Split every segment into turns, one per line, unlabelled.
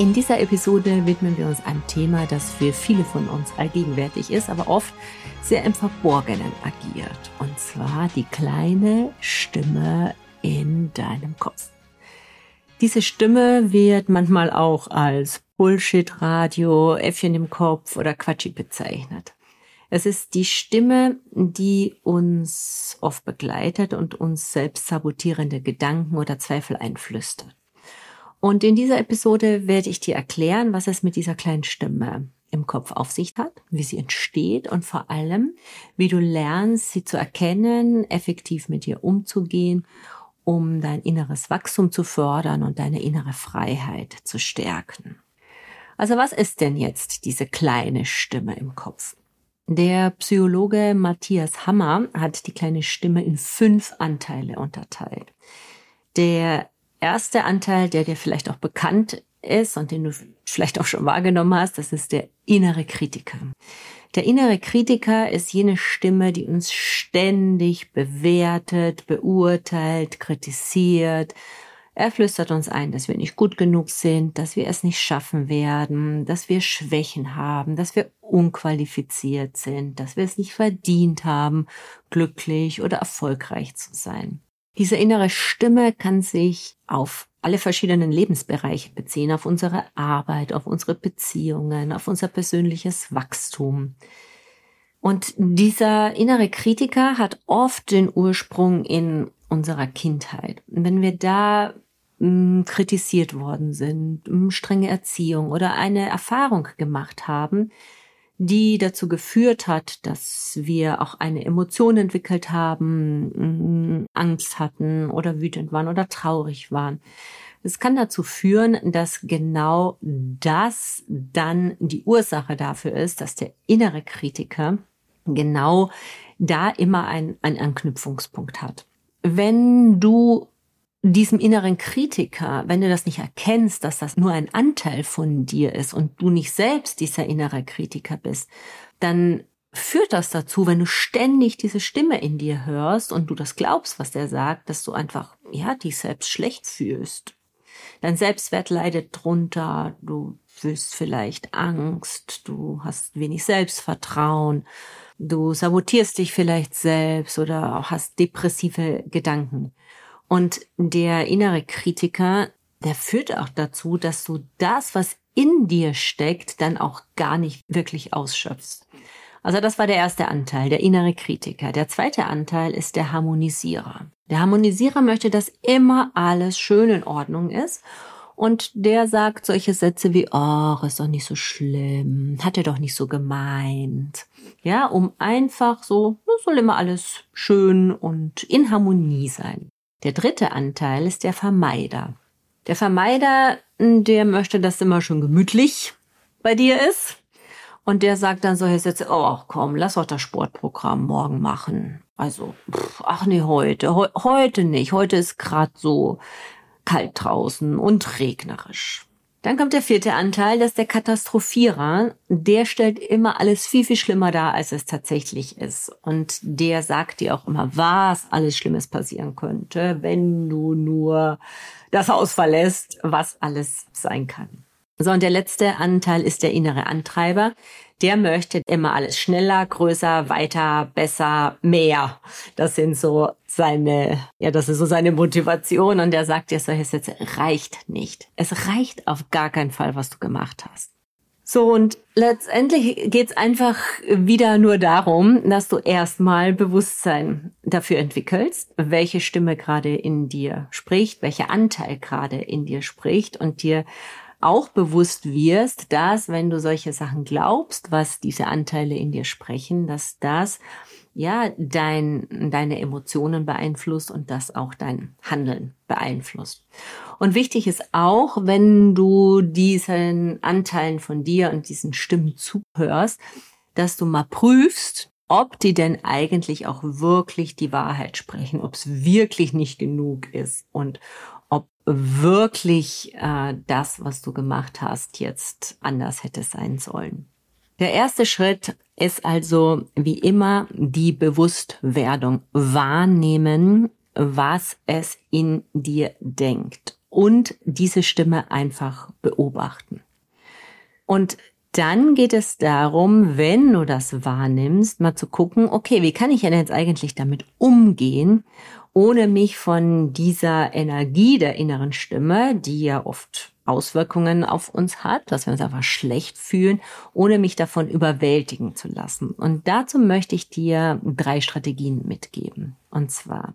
In dieser Episode widmen wir uns einem Thema, das für viele von uns allgegenwärtig ist, aber oft sehr im Verborgenen agiert. Und zwar die kleine Stimme in deinem Kopf. Diese Stimme wird manchmal auch als Bullshit-Radio, Äffchen im Kopf oder Quatschi bezeichnet. Es ist die Stimme, die uns oft begleitet und uns selbst sabotierende Gedanken oder Zweifel einflüstert. Und in dieser Episode werde ich dir erklären, was es mit dieser kleinen Stimme im Kopf auf sich hat, wie sie entsteht und vor allem, wie du lernst, sie zu erkennen, effektiv mit ihr umzugehen, um dein inneres Wachstum zu fördern und deine innere Freiheit zu stärken. Also was ist denn jetzt diese kleine Stimme im Kopf? Der Psychologe Matthias Hammer hat die kleine Stimme in fünf Anteile unterteilt. Der erste Anteil, der dir vielleicht auch bekannt ist und den du vielleicht auch schon wahrgenommen hast, das ist der innere Kritiker. Der innere Kritiker ist jene Stimme, die uns ständig bewertet, beurteilt, kritisiert. Er flüstert uns ein, dass wir nicht gut genug sind, dass wir es nicht schaffen werden, dass wir Schwächen haben, dass wir unqualifiziert sind, dass wir es nicht verdient haben, glücklich oder erfolgreich zu sein. Diese innere Stimme kann sich auf alle verschiedenen Lebensbereiche beziehen, auf unsere Arbeit, auf unsere Beziehungen, auf unser persönliches Wachstum. Und dieser innere Kritiker hat oft den Ursprung in unserer Kindheit. Wenn wir da mh, mm, kritisiert worden sind, mh, mm, strenge Erziehung oder eine Erfahrung gemacht haben, die dazu geführt hat, dass wir auch eine Emotion entwickelt haben, Angst hatten oder wütend waren oder traurig waren. Es kann dazu führen, dass genau das dann die Ursache dafür ist, dass der innere Kritiker genau da immer ein, ein Anknüpfungspunkt hat. Wenn du diesem inneren Kritiker, wenn du das nicht erkennst, dass das nur ein Anteil von dir ist und du nicht selbst dieser innere Kritiker bist, dann führt das dazu, wenn du ständig diese Stimme in dir hörst und du das glaubst, was der sagt, dass du einfach, ja, dich selbst schlecht fühlst. Dein Selbstwert leidet drunter, du fühlst vielleicht Angst, du hast wenig Selbstvertrauen, du sabotierst dich vielleicht selbst oder hast depressive Gedanken. Und der innere Kritiker, der führt auch dazu, dass du das, was in dir steckt, dann auch gar nicht wirklich ausschöpfst. Also das war der erste Anteil, der innere Kritiker. Der zweite Anteil ist der Harmonisierer. Der Harmonisierer möchte, dass immer alles schön in Ordnung ist. Und der sagt solche Sätze wie, ach, ist doch nicht so schlimm, hat er doch nicht so gemeint. Ja, um einfach so, soll immer alles schön und in Harmonie sein. Der dritte Anteil ist der Vermeider. Der Vermeider, der möchte, dass immer schon gemütlich bei dir ist. Und der sagt dann solche Sätze, oh komm, lass doch das Sportprogramm morgen machen. Also, pff, ach nee, heute, he heute nicht. Heute ist grad so kalt draußen und regnerisch. Dann kommt der vierte Anteil, das ist der Katastrophierer. Der stellt immer alles viel, viel schlimmer dar, als es tatsächlich ist. Und der sagt dir auch immer, was alles Schlimmes passieren könnte, wenn du nur das Haus verlässt, was alles sein kann. So, und der letzte Anteil ist der innere Antreiber der möchte immer alles schneller, größer, weiter, besser, mehr. Das sind so seine, ja, das ist so seine Motivation und der sagt dir solche Sätze, reicht nicht. Es reicht auf gar keinen Fall, was du gemacht hast. So, und letztendlich geht's einfach wieder nur darum, dass du erstmal Bewusstsein dafür entwickelst, welche Stimme gerade in dir spricht, welcher Anteil gerade in dir spricht und dir auch bewusst wirst, dass wenn du solche Sachen glaubst, was diese Anteile in dir sprechen, dass das ja dein, deine Emotionen beeinflusst und das auch dein Handeln beeinflusst. Und wichtig ist auch, wenn du diesen Anteilen von dir und diesen Stimmen zuhörst, dass du mal prüfst, ob die denn eigentlich auch wirklich die Wahrheit sprechen, ob es wirklich nicht genug ist und ob wirklich äh, das, was du gemacht hast, jetzt anders hätte sein sollen. Der erste Schritt ist also wie immer die Bewusstwerdung, wahrnehmen, was es in dir denkt und diese Stimme einfach beobachten. Und dann geht es darum, wenn du das wahrnimmst, mal zu gucken, okay, wie kann ich denn jetzt eigentlich damit umgehen, ohne mich von dieser Energie der inneren Stimme, die ja oft Auswirkungen auf uns hat, dass wir uns einfach schlecht fühlen, ohne mich davon überwältigen zu lassen. Und dazu möchte ich dir drei Strategien mitgeben. Und zwar,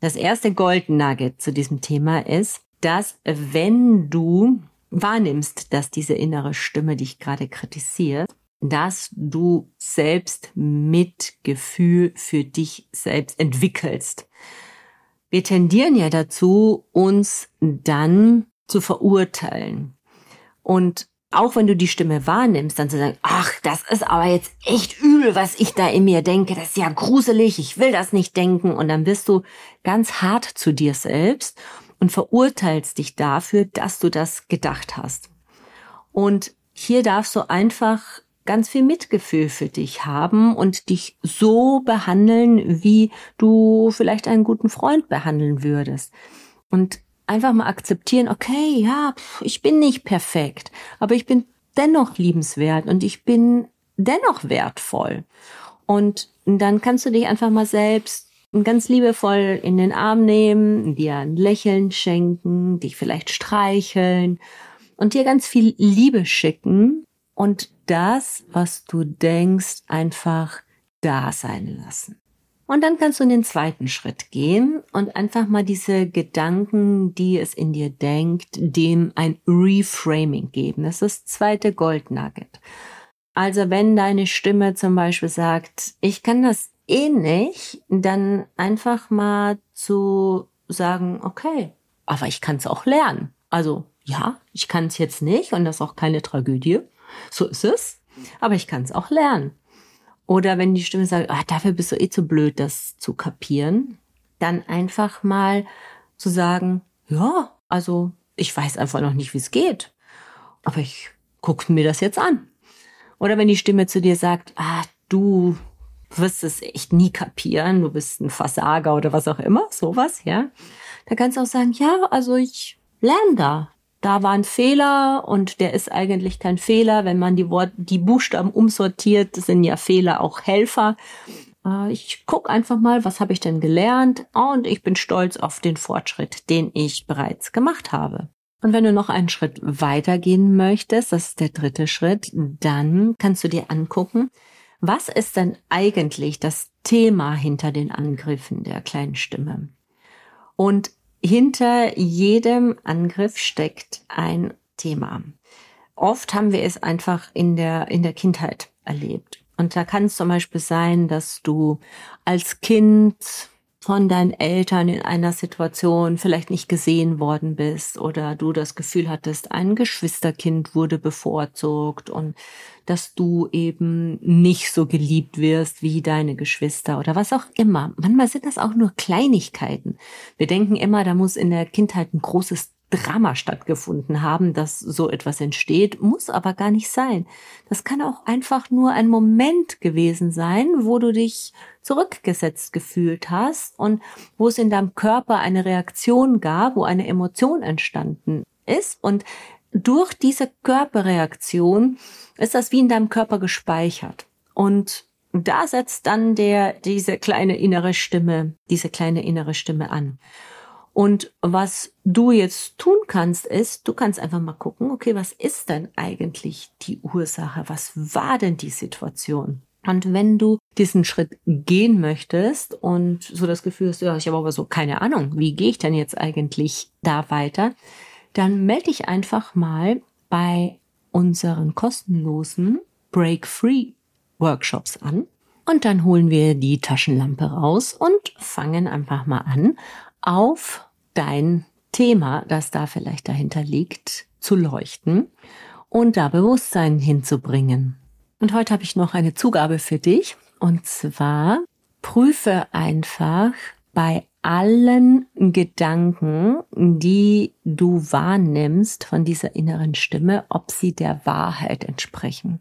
das erste Gold Nugget zu diesem Thema ist, dass wenn du wahrnimmst, dass diese innere Stimme dich gerade kritisiert, dass du selbst Mitgefühl für dich selbst entwickelst. Wir tendieren ja dazu, uns dann zu verurteilen. Und auch wenn du die Stimme wahrnimmst, dann zu sagen, ach, das ist aber jetzt echt übel, was ich da in mir denke, das ist ja gruselig, ich will das nicht denken. Und dann bist du ganz hart zu dir selbst und verurteilst dich dafür, dass du das gedacht hast. Und hier darfst du einfach ganz viel Mitgefühl für dich haben und dich so behandeln, wie du vielleicht einen guten Freund behandeln würdest. Und einfach mal akzeptieren, okay, ja, ich bin nicht perfekt, aber ich bin dennoch liebenswert und ich bin dennoch wertvoll. Und dann kannst du dich einfach mal selbst ganz liebevoll in den Arm nehmen, dir ein Lächeln schenken, dich vielleicht streicheln und dir ganz viel Liebe schicken und das, was du denkst, einfach da sein lassen. Und dann kannst du in den zweiten Schritt gehen und einfach mal diese Gedanken, die es in dir denkt, dem ein Reframing geben. Das ist das zweite Goldnugget. Also wenn deine Stimme zum Beispiel sagt, ich kann das nicht, dann einfach mal zu sagen, okay, aber ich kann es auch lernen. Also ja, ich kann es jetzt nicht und das ist auch keine Tragödie. So ist es. Aber ich kann es auch lernen. Oder wenn die Stimme sagt, ah, dafür bist du eh zu blöd, das zu kapieren, dann einfach mal zu sagen, ja, also ich weiß einfach noch nicht, wie es geht. Aber ich gucke mir das jetzt an. Oder wenn die Stimme zu dir sagt, ah, du wirst es echt nie kapieren, du bist ein Versager oder was auch immer, sowas, ja. Da kannst du auch sagen, ja, also ich lerne da. Da war ein Fehler und der ist eigentlich kein Fehler. Wenn man die, Wort, die Buchstaben umsortiert, sind ja Fehler auch Helfer. Äh, ich guck einfach mal, was habe ich denn gelernt und ich bin stolz auf den Fortschritt, den ich bereits gemacht habe. Und wenn du noch einen Schritt weitergehen möchtest, das ist der dritte Schritt, dann kannst du dir angucken, was ist denn eigentlich das Thema hinter den Angriffen der kleinen Stimme? Und hinter jedem Angriff steckt ein Thema. Oft haben wir es einfach in der, in der Kindheit erlebt. Und da kann es zum Beispiel sein, dass du als Kind von deinen Eltern in einer Situation vielleicht nicht gesehen worden bist oder du das Gefühl hattest, ein Geschwisterkind wurde bevorzugt und dass du eben nicht so geliebt wirst wie deine Geschwister oder was auch immer. Manchmal sind das auch nur Kleinigkeiten. Wir denken immer, da muss in der Kindheit ein großes Drama stattgefunden haben, dass so etwas entsteht, muss aber gar nicht sein. Das kann auch einfach nur ein Moment gewesen sein, wo du dich zurückgesetzt gefühlt hast und wo es in deinem Körper eine Reaktion gab, wo eine Emotion entstanden ist und durch diese Körperreaktion ist das wie in deinem Körper gespeichert und da setzt dann der, diese kleine innere Stimme, diese kleine innere Stimme an. Und was du jetzt tun kannst, ist, du kannst einfach mal gucken, okay, was ist denn eigentlich die Ursache? Was war denn die Situation? Und wenn du diesen Schritt gehen möchtest und so das Gefühl hast, ja, ich habe aber so keine Ahnung, wie gehe ich denn jetzt eigentlich da weiter, dann melde dich einfach mal bei unseren kostenlosen Break-Free Workshops an. Und dann holen wir die Taschenlampe raus und fangen einfach mal an, auf dein Thema, das da vielleicht dahinter liegt, zu leuchten und da Bewusstsein hinzubringen. Und heute habe ich noch eine Zugabe für dich. Und zwar prüfe einfach bei allen Gedanken, die du wahrnimmst von dieser inneren Stimme, ob sie der Wahrheit entsprechen.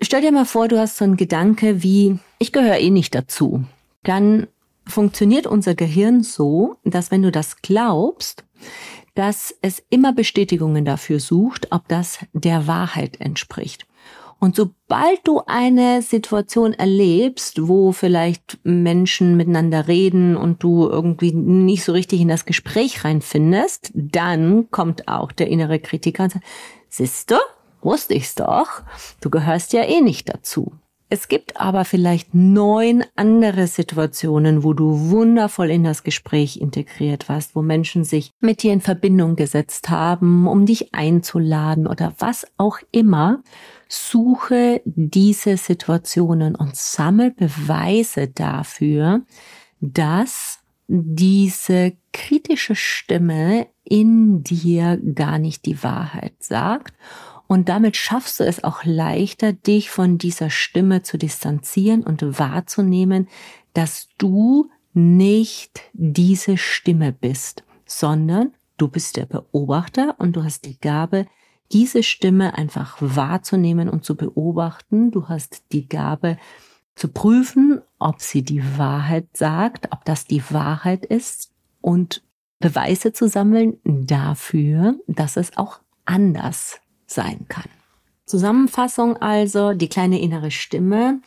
Stell dir mal vor, du hast so einen Gedanke wie, ich gehöre eh nicht dazu. Dann funktioniert unser Gehirn so, dass wenn du das glaubst, dass es immer Bestätigungen dafür sucht, ob das der Wahrheit entspricht. Und sobald du eine Situation erlebst, wo vielleicht Menschen miteinander reden und du irgendwie nicht so richtig in das Gespräch reinfindest, dann kommt auch der innere Kritiker und sagt, siehst du, wusste ich's doch, du gehörst ja eh nicht dazu. Es gibt aber vielleicht neun andere Situationen, wo du wundervoll in das Gespräch integriert warst, wo Menschen sich mit dir in Verbindung gesetzt haben, um dich einzuladen oder was auch immer. Suche diese Situationen und sammel Beweise dafür, dass diese kritische Stimme in dir gar nicht die Wahrheit sagt und damit schaffst du es auch leichter, dich von dieser Stimme zu distanzieren und wahrzunehmen, dass du nicht diese Stimme bist, sondern du bist der Beobachter und du hast die Gabe, diese Stimme einfach wahrzunehmen und zu beobachten. Du hast die Gabe zu prüfen, ob sie die Wahrheit sagt, ob das die Wahrheit ist und Beweise zu sammeln dafür, dass es auch anders sein kann. Zusammenfassung also, die kleine innere Stimme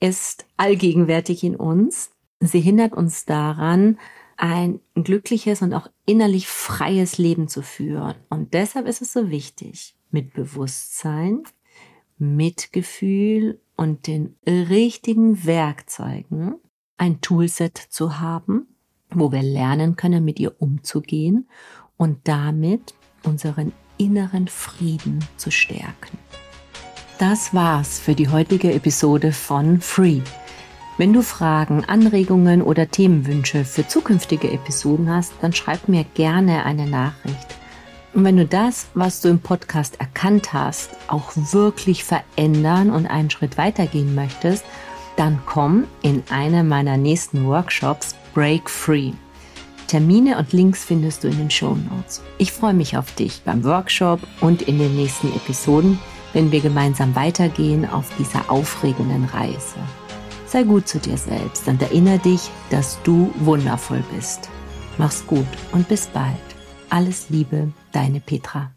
ist allgegenwärtig in uns. Sie hindert uns daran, ein glückliches und auch innerlich freies Leben zu führen. Und deshalb ist es so wichtig, mit Bewusstsein, Mitgefühl und den richtigen Werkzeugen ein Toolset zu haben, wo wir lernen können, mit ihr umzugehen und damit unseren inneren Frieden zu stärken. Das war's für die heutige Episode von Free. Wenn du Fragen, Anregungen oder Themenwünsche für zukünftige Episoden hast, dann schreib mir gerne eine Nachricht. Und wenn du das, was du im Podcast erkannt hast, auch wirklich verändern und einen Schritt weitergehen möchtest, dann komm in eine meiner nächsten Workshops Break Free. Termine und Links findest du in den Show Notes. Ich freue mich auf dich beim Workshop und in den nächsten Episoden, wenn wir gemeinsam weitergehen auf dieser aufregenden Reise. Sei gut zu dir selbst und erinnere dich, dass du wundervoll bist. Mach's gut und bis bald. Alles Liebe, deine Petra.